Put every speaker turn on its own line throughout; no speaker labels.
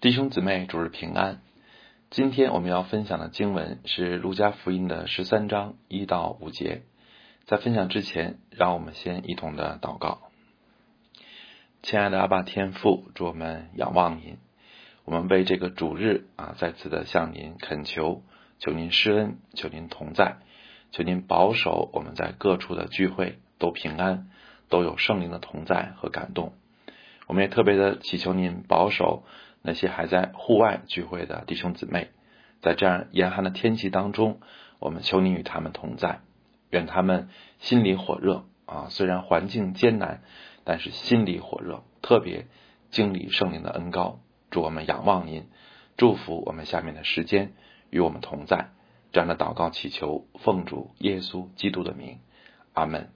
弟兄姊妹，主日平安。今天我们要分享的经文是《路加福音》的十三章一到五节。在分享之前，让我们先一同的祷告。亲爱的阿爸天父，祝我们仰望您。我们为这个主日啊，再次的向您恳求，求您施恩，求您同在，求您保守我们在各处的聚会都平安，都有圣灵的同在和感动。我们也特别的祈求您保守。那些还在户外聚会的弟兄姊妹，在这样严寒的天气当中，我们求你与他们同在，愿他们心里火热啊！虽然环境艰难，但是心里火热，特别经历圣灵的恩高。祝我们仰望您，祝福我们下面的时间与我们同在。这样的祷告祈求，奉主耶稣基督的名，阿门。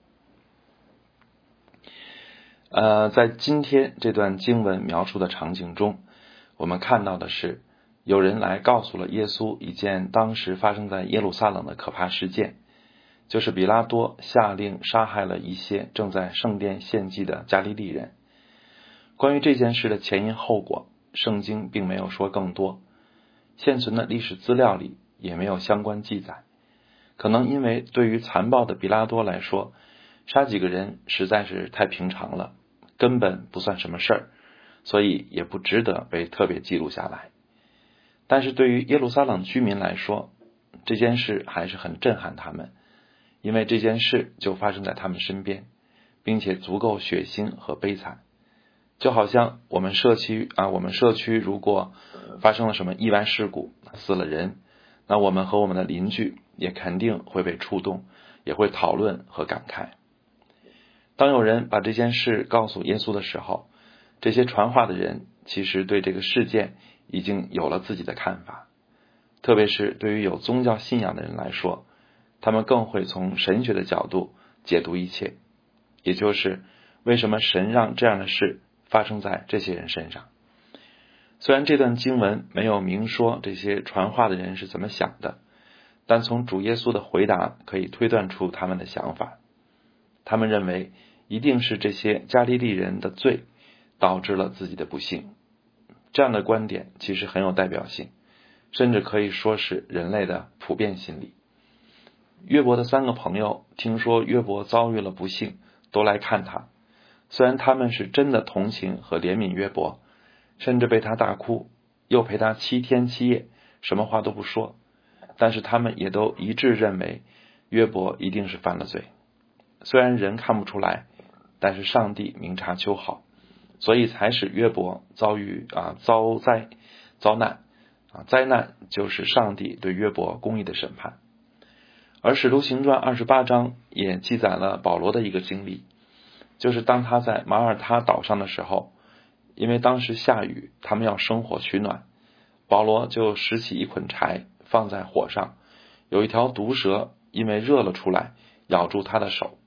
呃，在今天这段经文描述的场景中。我们看到的是，有人来告诉了耶稣一件当时发生在耶路撒冷的可怕事件，就是比拉多下令杀害了一些正在圣殿献祭的加利利人。关于这件事的前因后果，圣经并没有说更多，现存的历史资料里也没有相关记载。可能因为对于残暴的比拉多来说，杀几个人实在是太平常了，根本不算什么事儿。所以也不值得被特别记录下来，但是对于耶路撒冷居民来说，这件事还是很震撼他们，因为这件事就发生在他们身边，并且足够血腥和悲惨，就好像我们社区啊，我们社区如果发生了什么意外事故，死了人，那我们和我们的邻居也肯定会被触动，也会讨论和感慨。当有人把这件事告诉耶稣的时候，这些传话的人其实对这个事件已经有了自己的看法，特别是对于有宗教信仰的人来说，他们更会从神学的角度解读一切，也就是为什么神让这样的事发生在这些人身上。虽然这段经文没有明说这些传话的人是怎么想的，但从主耶稣的回答可以推断出他们的想法。他们认为一定是这些加利利人的罪。导致了自己的不幸，这样的观点其实很有代表性，甚至可以说是人类的普遍心理。约伯的三个朋友听说约伯遭遇了不幸，都来看他。虽然他们是真的同情和怜悯约伯，甚至被他大哭，又陪他七天七夜，什么话都不说，但是他们也都一致认为约伯一定是犯了罪。虽然人看不出来，但是上帝明察秋毫。所以才使约伯遭遇啊遭灾遭难啊灾难就是上帝对约伯公义的审判，而使徒行传二十八章也记载了保罗的一个经历，就是当他在马耳他岛上的时候，因为当时下雨，他们要生火取暖，保罗就拾起一捆柴放在火上，有一条毒蛇因为热了出来，咬住他的手，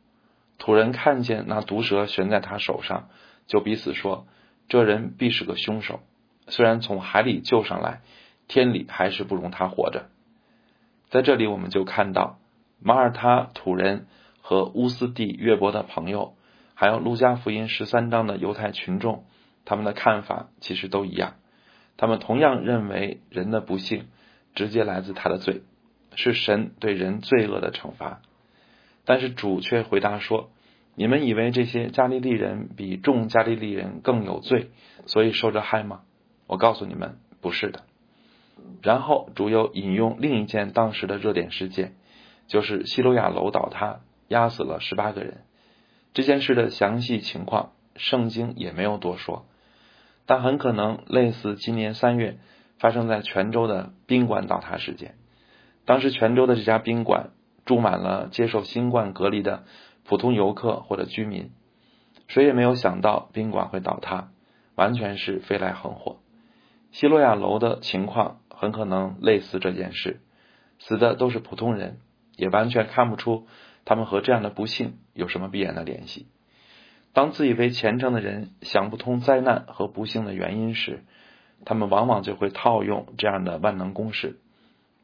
土人看见那毒蛇悬在他手上。就彼此说，这人必是个凶手。虽然从海里救上来，天理还是不容他活着。在这里，我们就看到马耳他土人和乌斯地约伯的朋友，还有路加福音十三章的犹太群众，他们的看法其实都一样。他们同样认为人的不幸直接来自他的罪，是神对人罪恶的惩罚。但是主却回答说。你们以为这些加利利人比众加利利人更有罪，所以受着害吗？我告诉你们，不是的。然后主又引用另一件当时的热点事件，就是西罗亚楼倒塌，压死了十八个人。这件事的详细情况，圣经也没有多说，但很可能类似今年三月发生在泉州的宾馆倒塌事件。当时泉州的这家宾馆住满了接受新冠隔离的。普通游客或者居民，谁也没有想到宾馆会倒塌，完全是飞来横祸。希罗亚楼的情况很可能类似这件事，死的都是普通人，也完全看不出他们和这样的不幸有什么必然的联系。当自以为虔诚的人想不通灾难和不幸的原因时，他们往往就会套用这样的万能公式，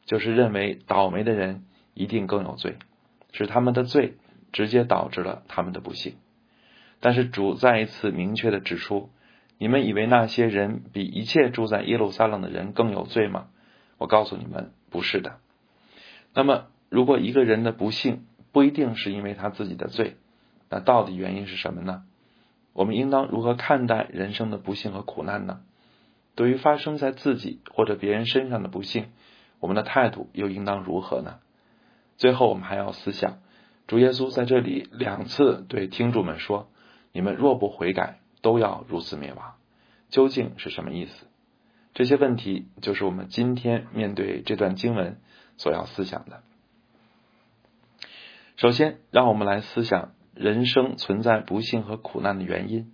就是认为倒霉的人一定更有罪，是他们的罪。直接导致了他们的不幸，但是主再一次明确的指出，你们以为那些人比一切住在耶路撒冷的人更有罪吗？我告诉你们，不是的。那么，如果一个人的不幸不一定是因为他自己的罪，那到底原因是什么呢？我们应当如何看待人生的不幸和苦难呢？对于发生在自己或者别人身上的不幸，我们的态度又应当如何呢？最后，我们还要思想，主耶稣在这里两次对听众们说：“你们若不悔改。”都要如此灭亡，究竟是什么意思？这些问题就是我们今天面对这段经文所要思想的。首先，让我们来思想人生存在不幸和苦难的原因。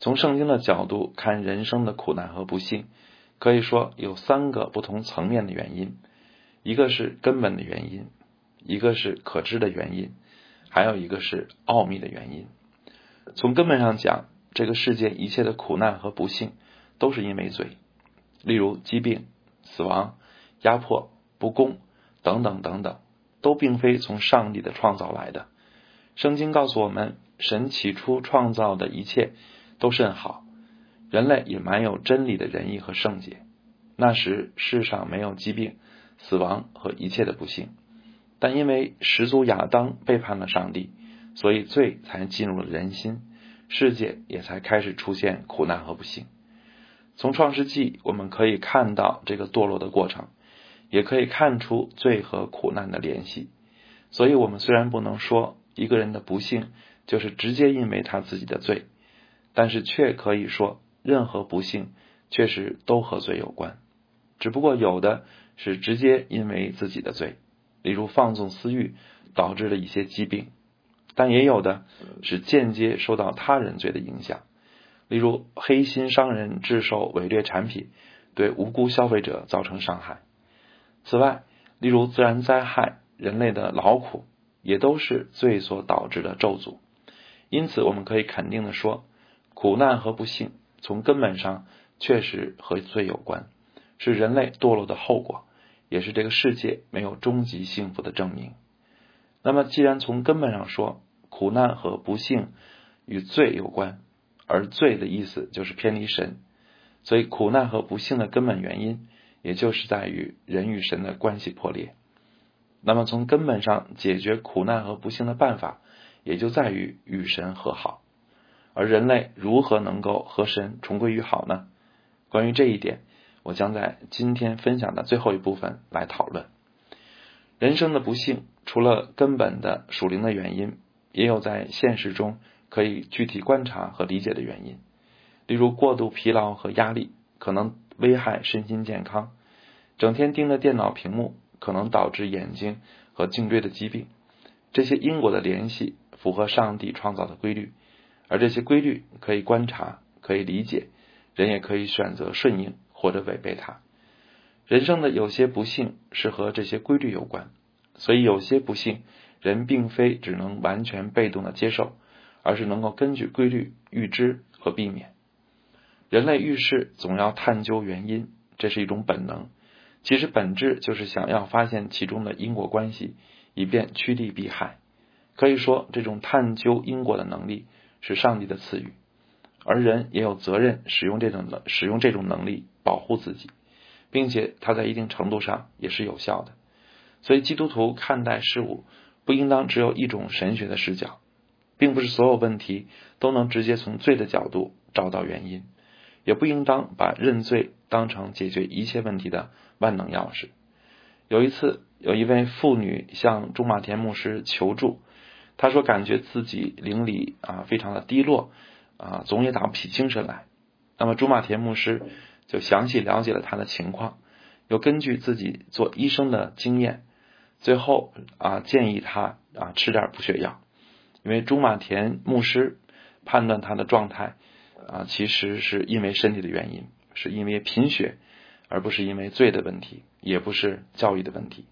从圣经的角度看，人生的苦难和不幸，可以说有三个不同层面的原因：一个是根本的原因，一个是可知的原因，还有一个是奥秘的原因。从根本上讲，这个世界一切的苦难和不幸，都是因为罪，例如疾病、死亡、压迫、不公等等等等，都并非从上帝的创造来的。圣经告诉我们，神起初创造的一切都甚好，人类也满有真理的仁义和圣洁。那时世上没有疾病、死亡和一切的不幸，但因为始祖亚当背叛了上帝，所以罪才进入了人心。世界也才开始出现苦难和不幸。从创世纪我们可以看到这个堕落的过程，也可以看出罪和苦难的联系。所以，我们虽然不能说一个人的不幸就是直接因为他自己的罪，但是却可以说，任何不幸确实都和罪有关。只不过有的是直接因为自己的罪，例如放纵私欲导致了一些疾病。但也有的是间接受到他人罪的影响，例如黑心商人制售伪劣产品，对无辜消费者造成伤害。此外，例如自然灾害、人类的劳苦，也都是罪所导致的咒诅。因此，我们可以肯定的说，苦难和不幸从根本上确实和罪有关，是人类堕落的后果，也是这个世界没有终极幸福的证明。那么，既然从根本上说，苦难和不幸与罪有关，而罪的意思就是偏离神，所以苦难和不幸的根本原因，也就是在于人与神的关系破裂。那么，从根本上解决苦难和不幸的办法，也就在于与神和好。而人类如何能够和神重归于好呢？关于这一点，我将在今天分享的最后一部分来讨论。人生的不幸。除了根本的属灵的原因，也有在现实中可以具体观察和理解的原因。例如，过度疲劳和压力可能危害身心健康；整天盯着电脑屏幕可能导致眼睛和颈椎的疾病。这些因果的联系符合上帝创造的规律，而这些规律可以观察、可以理解，人也可以选择顺应或者违背它。人生的有些不幸是和这些规律有关。所以，有些不幸，人并非只能完全被动的接受，而是能够根据规律预知和避免。人类遇事总要探究原因，这是一种本能，其实本质就是想要发现其中的因果关系，以便趋利避害。可以说，这种探究因果的能力是上帝的赐予，而人也有责任使用这种能使用这种能力保护自己，并且它在一定程度上也是有效的。所以，基督徒看待事物不应当只有一种神学的视角，并不是所有问题都能直接从罪的角度找到原因，也不应当把认罪当成解决一切问题的万能钥匙。有一次，有一位妇女向朱马田牧师求助，她说感觉自己灵里啊非常的低落啊，总也打不起精神来。那么，朱马田牧师就详细了解了他的情况，又根据自己做医生的经验。最后啊，建议他啊吃点补血药，因为朱马田牧师判断他的状态啊，其实是因为身体的原因，是因为贫血，而不是因为罪的问题，也不是教育的问题。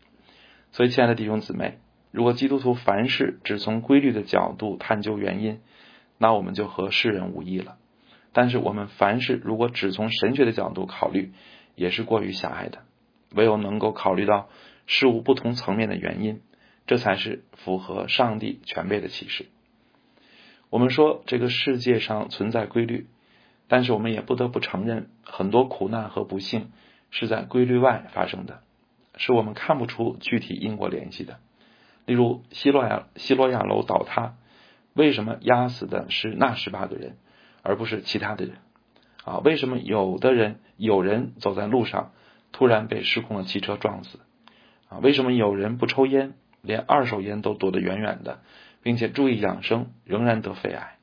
所以，亲爱的弟兄姊妹，如果基督徒凡事只从规律的角度探究原因，那我们就和世人无异了。但是，我们凡事如果只从神学的角度考虑，也是过于狭隘的。唯有能够考虑到。事物不同层面的原因，这才是符合上帝全备的启示。我们说这个世界上存在规律，但是我们也不得不承认，很多苦难和不幸是在规律外发生的，是我们看不出具体因果联系的。例如，希洛亚希洛亚楼倒塌，为什么压死的是那十八个人，而不是其他的人？啊，为什么有的人有人走在路上，突然被失控的汽车撞死？啊，为什么有人不抽烟，连二手烟都躲得远远的，并且注意养生，仍然得肺癌？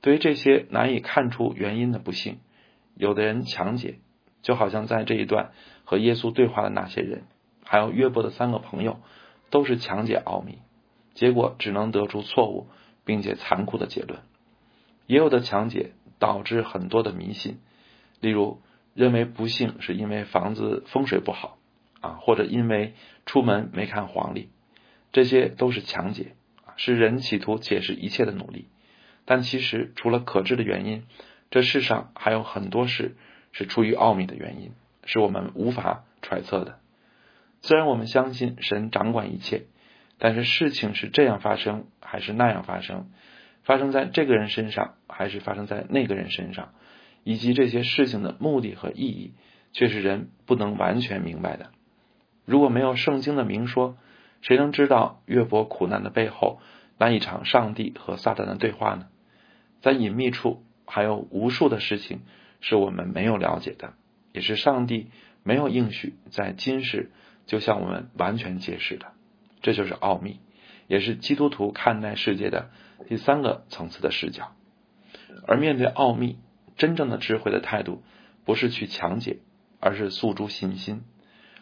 对于这些难以看出原因的不幸，有的人强解，就好像在这一段和耶稣对话的那些人，还有约伯的三个朋友。都是强解奥秘，结果只能得出错误并且残酷的结论。也有的强解导致很多的迷信，例如认为不幸是因为房子风水不好啊，或者因为出门没看黄历，这些都是强解，是人企图解释一切的努力。但其实除了可知的原因，这世上还有很多事是出于奥秘的原因，是我们无法揣测的。虽然我们相信神掌管一切，但是事情是这样发生还是那样发生，发生在这个人身上还是发生在那个人身上，以及这些事情的目的和意义，却是人不能完全明白的。如果没有圣经的明说，谁能知道约伯苦难的背后那一场上帝和撒旦的对话呢？在隐秘处还有无数的事情是我们没有了解的，也是上帝没有应许在今世。就向我们完全揭示的，这就是奥秘，也是基督徒看待世界的第三个层次的视角。而面对奥秘，真正的智慧的态度不是去强解，而是诉诸信心。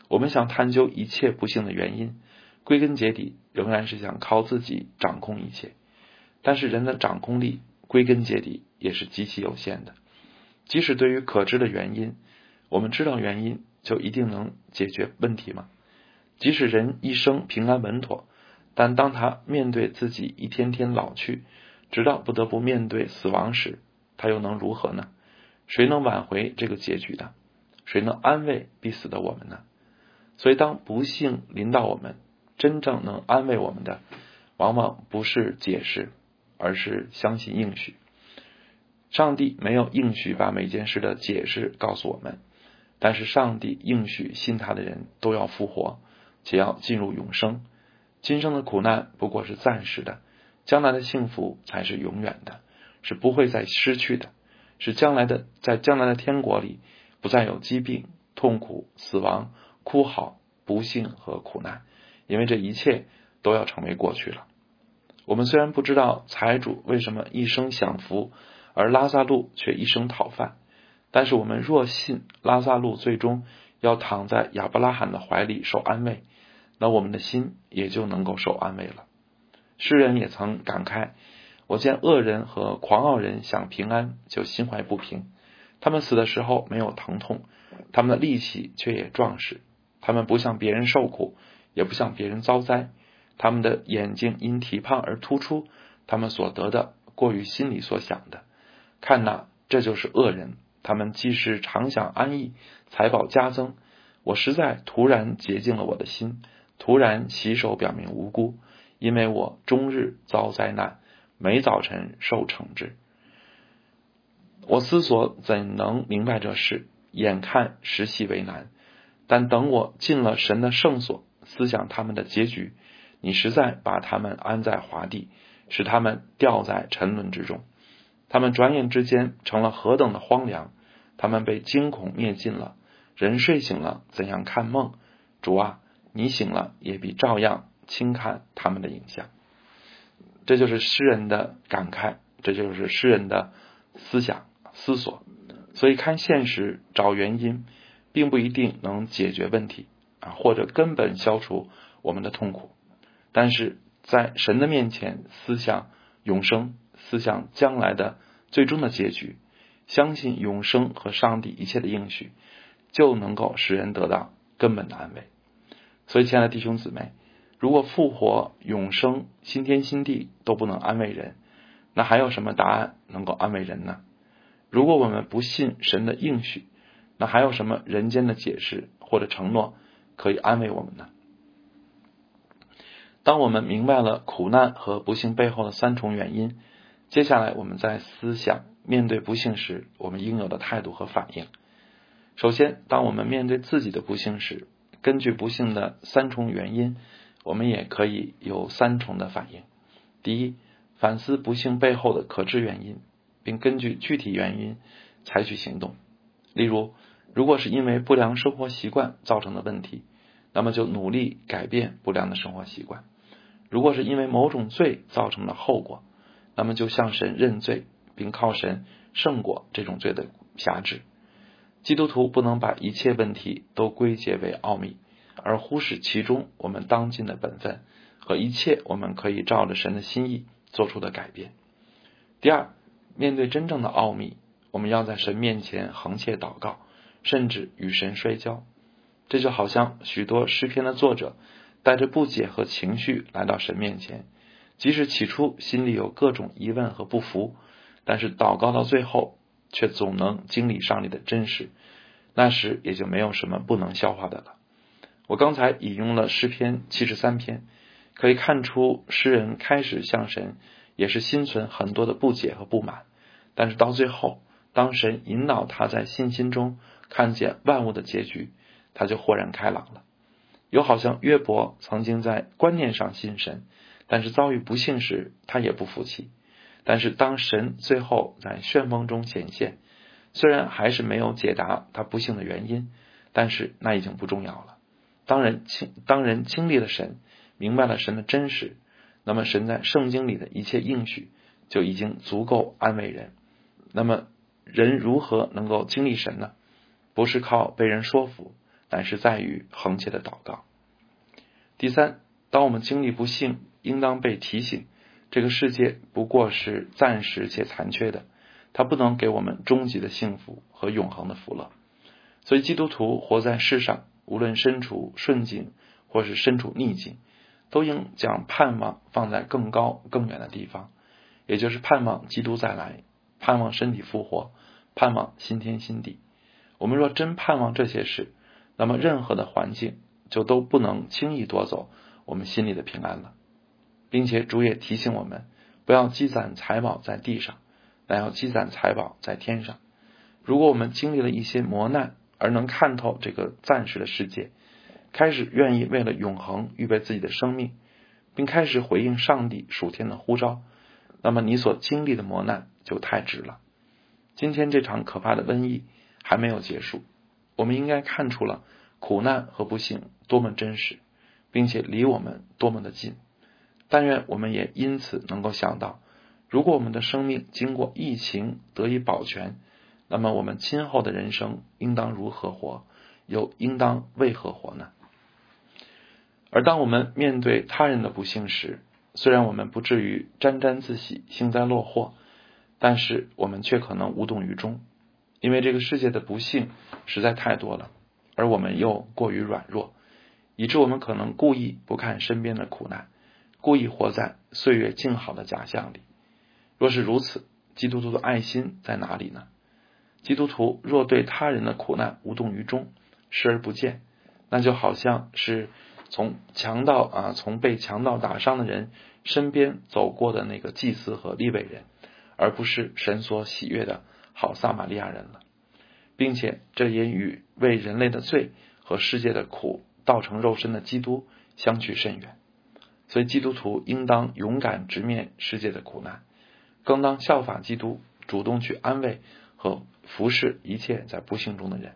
我们想探究一切不幸的原因，归根结底仍然是想靠自己掌控一切。但是人的掌控力归根结底也是极其有限的。即使对于可知的原因，我们知道原因，就一定能解决问题吗？即使人一生平安稳妥，但当他面对自己一天天老去，直到不得不面对死亡时，他又能如何呢？谁能挽回这个结局呢？谁能安慰必死的我们呢？所以，当不幸临到我们，真正能安慰我们的，往往不是解释，而是相信应许。上帝没有应许把每件事的解释告诉我们，但是上帝应许信他的人都要复活。且要进入永生，今生的苦难不过是暂时的，将来的幸福才是永远的，是不会再失去的，是将来的在将来的天国里不再有疾病、痛苦、死亡、哭嚎、不幸和苦难，因为这一切都要成为过去了。我们虽然不知道财主为什么一生享福，而拉萨路却一生讨饭，但是我们若信拉萨路最终要躺在亚伯拉罕的怀里受安慰。那我们的心也就能够受安慰了。诗人也曾感慨：“我见恶人和狂傲人想平安，就心怀不平。他们死的时候没有疼痛，他们的力气却也壮实。他们不向别人受苦，也不向别人遭灾。他们的眼睛因体胖而突出，他们所得的过于心里所想的。看呐，这就是恶人。他们既是常想安逸，财宝加增。我实在突然洁净了我的心。”突然洗手表明无辜，因为我终日遭灾难，每早晨受惩治。我思索怎能明白这事，眼看实系为难。但等我进了神的圣所，思想他们的结局，你实在把他们安在华地，使他们掉在沉沦之中。他们转眼之间成了何等的荒凉！他们被惊恐灭尽了。人睡醒了，怎样看梦？主啊！你醒了，也比照样轻看他们的影像。这就是诗人的感慨，这就是诗人的思想思索。所以，看现实找原因，并不一定能解决问题啊，或者根本消除我们的痛苦。但是在神的面前，思想永生，思想将来的最终的结局，相信永生和上帝一切的应许，就能够使人得到根本的安慰。所以，亲爱的弟兄姊妹，如果复活、永生、新天新地都不能安慰人，那还有什么答案能够安慰人呢？如果我们不信神的应许，那还有什么人间的解释或者承诺可以安慰我们呢？当我们明白了苦难和不幸背后的三重原因，接下来，我们在思想面对不幸时，我们应有的态度和反应。首先，当我们面对自己的不幸时，根据不幸的三重原因，我们也可以有三重的反应。第一，反思不幸背后的可知原因，并根据具体原因采取行动。例如，如果是因为不良生活习惯造成的问题，那么就努力改变不良的生活习惯；如果是因为某种罪造成的后果，那么就向神认罪，并靠神胜过这种罪的辖制。基督徒不能把一切问题都归结为奥秘，而忽视其中我们当尽的本分和一切我们可以照着神的心意做出的改变。第二，面对真正的奥秘，我们要在神面前横切祷告，甚至与神摔跤。这就好像许多诗篇的作者带着不解和情绪来到神面前，即使起初心里有各种疑问和不服，但是祷告到最后。却总能经历上帝的真实，那时也就没有什么不能消化的了。我刚才引用了诗篇七十三篇，可以看出诗人开始向神也是心存很多的不解和不满，但是到最后，当神引导他在信心中看见万物的结局，他就豁然开朗了。有好像约伯曾经在观念上信神，但是遭遇不幸时，他也不服气。但是，当神最后在旋风中显现，虽然还是没有解答他不幸的原因，但是那已经不重要了。当人经当人经历了神，明白了神的真实，那么神在圣经里的一切应许就已经足够安慰人。那么，人如何能够经历神呢？不是靠被人说服，乃是在于恒切的祷告。第三，当我们经历不幸，应当被提醒。这个世界不过是暂时且残缺的，它不能给我们终极的幸福和永恒的福乐。所以，基督徒活在世上，无论身处顺境或是身处逆境，都应将盼望放在更高更远的地方，也就是盼望基督再来，盼望身体复活，盼望新天新地。我们若真盼望这些事，那么任何的环境就都不能轻易夺走我们心里的平安了。并且主也提醒我们，不要积攒财宝在地上，乃要积攒财宝在天上。如果我们经历了一些磨难，而能看透这个暂时的世界，开始愿意为了永恒预备自己的生命，并开始回应上帝属天的呼召，那么你所经历的磨难就太值了。今天这场可怕的瘟疫还没有结束，我们应该看出了苦难和不幸多么真实，并且离我们多么的近。但愿我们也因此能够想到，如果我们的生命经过疫情得以保全，那么我们今后的人生应当如何活，又应当为何活呢？而当我们面对他人的不幸时，虽然我们不至于沾沾自喜、幸灾乐祸，但是我们却可能无动于衷，因为这个世界的不幸实在太多了，而我们又过于软弱，以致我们可能故意不看身边的苦难。故意活在岁月静好的假象里。若是如此，基督徒的爱心在哪里呢？基督徒若对他人的苦难无动于衷，视而不见，那就好像是从强盗啊，从被强盗打伤的人身边走过的那个祭司和利未人，而不是神所喜悦的好撒玛利亚人了，并且这也与为人类的罪和世界的苦道成肉身的基督相去甚远。所以，基督徒应当勇敢直面世界的苦难，更当效法基督，主动去安慰和服侍一切在不幸中的人。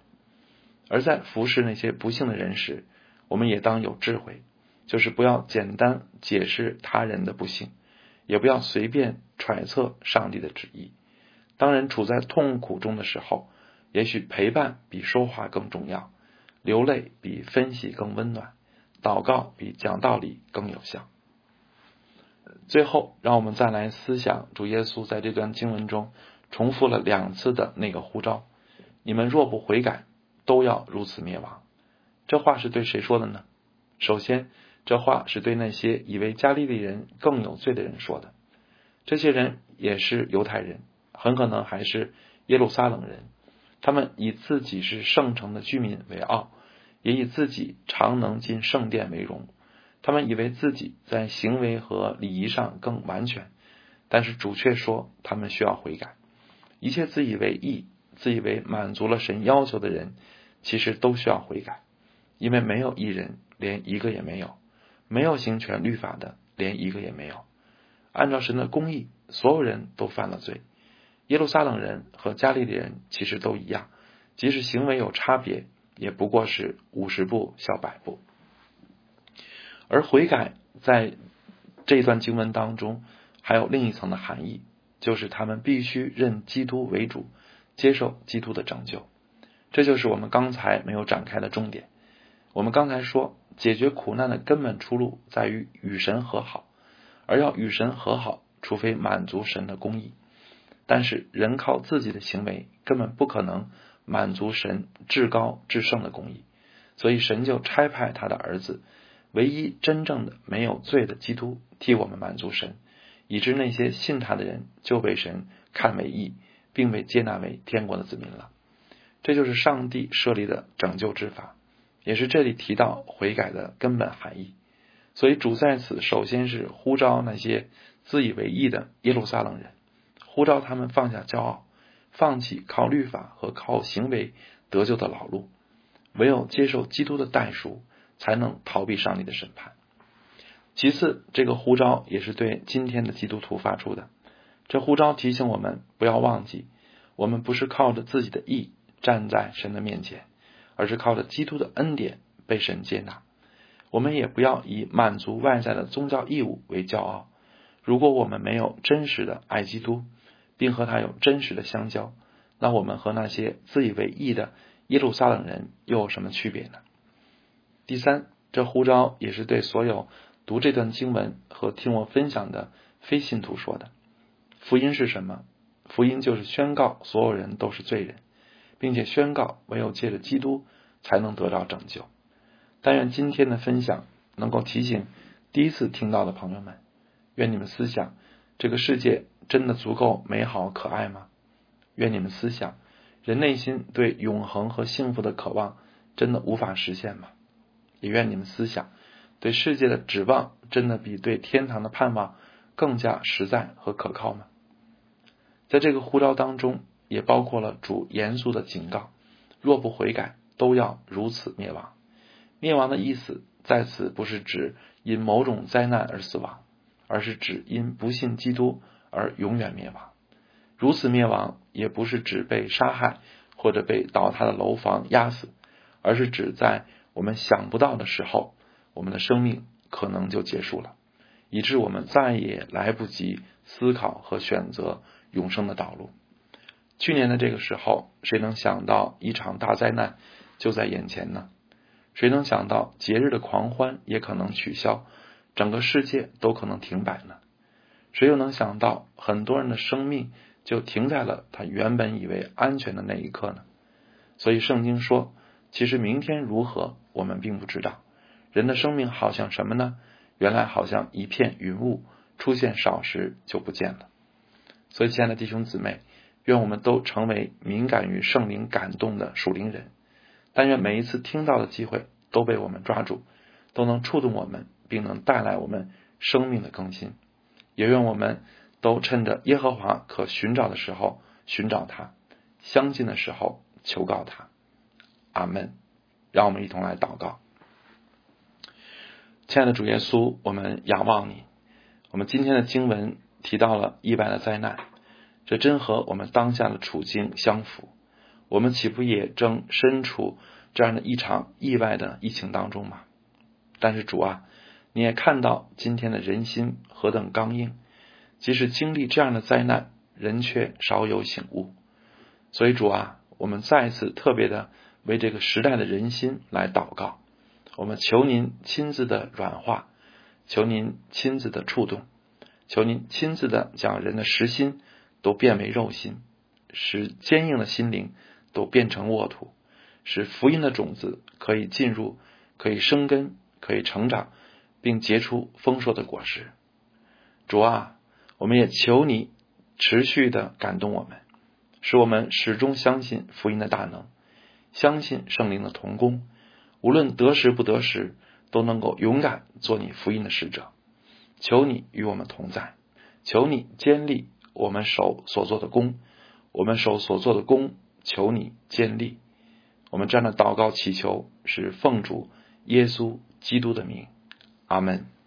而在服侍那些不幸的人时，我们也当有智慧，就是不要简单解释他人的不幸，也不要随便揣测上帝的旨意。当人处在痛苦中的时候，也许陪伴比说话更重要，流泪比分析更温暖。祷告比讲道理更有效。最后，让我们再来思想主耶稣在这段经文中重复了两次的那个呼召：“你们若不悔改，都要如此灭亡。”这话是对谁说的呢？首先，这话是对那些以为加利利人更有罪的人说的。这些人也是犹太人，很可能还是耶路撒冷人。他们以自己是圣城的居民为傲。也以自己常能进圣殿为荣，他们以为自己在行为和礼仪上更完全，但是主却说他们需要悔改。一切自以为义、自以为满足了神要求的人，其实都需要悔改，因为没有一人，连一个也没有；没有行权律法的，连一个也没有。按照神的公义，所有人都犯了罪。耶路撒冷人和加利利人其实都一样，即使行为有差别，也不过是五十步笑百步。而悔改在这段经文当中，还有另一层的含义，就是他们必须认基督为主，接受基督的拯救。这就是我们刚才没有展开的重点。我们刚才说，解决苦难的根本出路在于与神和好，而要与神和好，除非满足神的公义。但是人靠自己的行为根本不可能满足神至高至圣的公义，所以神就差派他的儿子。唯一真正的没有罪的基督替我们满足神，以致那些信他的人就被神看为义，并被接纳为天国的子民了。这就是上帝设立的拯救之法，也是这里提到悔改的根本含义。所以主在此首先是呼召那些自以为义的耶路撒冷人，呼召他们放下骄傲，放弃靠律法和靠行为得救的老路，唯有接受基督的代赎。才能逃避上帝的审判。其次，这个呼召也是对今天的基督徒发出的。这呼召提醒我们不要忘记，我们不是靠着自己的义站在神的面前，而是靠着基督的恩典被神接纳。我们也不要以满足外在的宗教义务为骄傲。如果我们没有真实的爱基督，并和他有真实的相交，那我们和那些自以为义的耶路撒冷人又有什么区别呢？第三，这呼召也是对所有读这段经文和听我分享的非信徒说的。福音是什么？福音就是宣告所有人都是罪人，并且宣告唯有借着基督才能得到拯救。但愿今天的分享能够提醒第一次听到的朋友们：愿你们思想，这个世界真的足够美好可爱吗？愿你们思想，人内心对永恒和幸福的渴望真的无法实现吗？也愿你们思想，对世界的指望真的比对天堂的盼望更加实在和可靠吗？在这个呼召当中，也包括了主严肃的警告：若不悔改，都要如此灭亡。灭亡的意思在此不是指因某种灾难而死亡，而是指因不信基督而永远灭亡。如此灭亡也不是指被杀害或者被倒塌的楼房压死，而是指在。我们想不到的时候，我们的生命可能就结束了，以致我们再也来不及思考和选择永生的道路。去年的这个时候，谁能想到一场大灾难就在眼前呢？谁能想到节日的狂欢也可能取消，整个世界都可能停摆呢？谁又能想到很多人的生命就停在了他原本以为安全的那一刻呢？所以圣经说。其实明天如何，我们并不知道。人的生命好像什么呢？原来好像一片云雾，出现少时就不见了。所以，亲爱的弟兄姊妹，愿我们都成为敏感于圣灵感动的属灵人。但愿每一次听到的机会都被我们抓住，都能触动我们，并能带来我们生命的更新。也愿我们都趁着耶和华可寻找的时候寻找他，相信的时候求告他。阿门，让我们一同来祷告。亲爱的主耶稣，我们仰望你。我们今天的经文提到了意外的灾难，这真和我们当下的处境相符。我们岂不也正身处这样的一场意外的疫情当中吗？但是主啊，你也看到今天的人心何等刚硬，即使经历这样的灾难，人却少有醒悟。所以主啊，我们再一次特别的。为这个时代的人心来祷告，我们求您亲自的软化，求您亲自的触动，求您亲自的将人的实心都变为肉心，使坚硬的心灵都变成沃土，使福音的种子可以进入，可以生根，可以成长，并结出丰硕的果实。主啊，我们也求你持续的感动我们，使我们始终相信福音的大能。相信圣灵的同工，无论得时不得时，都能够勇敢做你福音的使者。求你与我们同在，求你坚立我们手所做的功，我们手所做的功，求你坚立。我们这样的祷告祈求是奉主耶稣基督的名，阿门。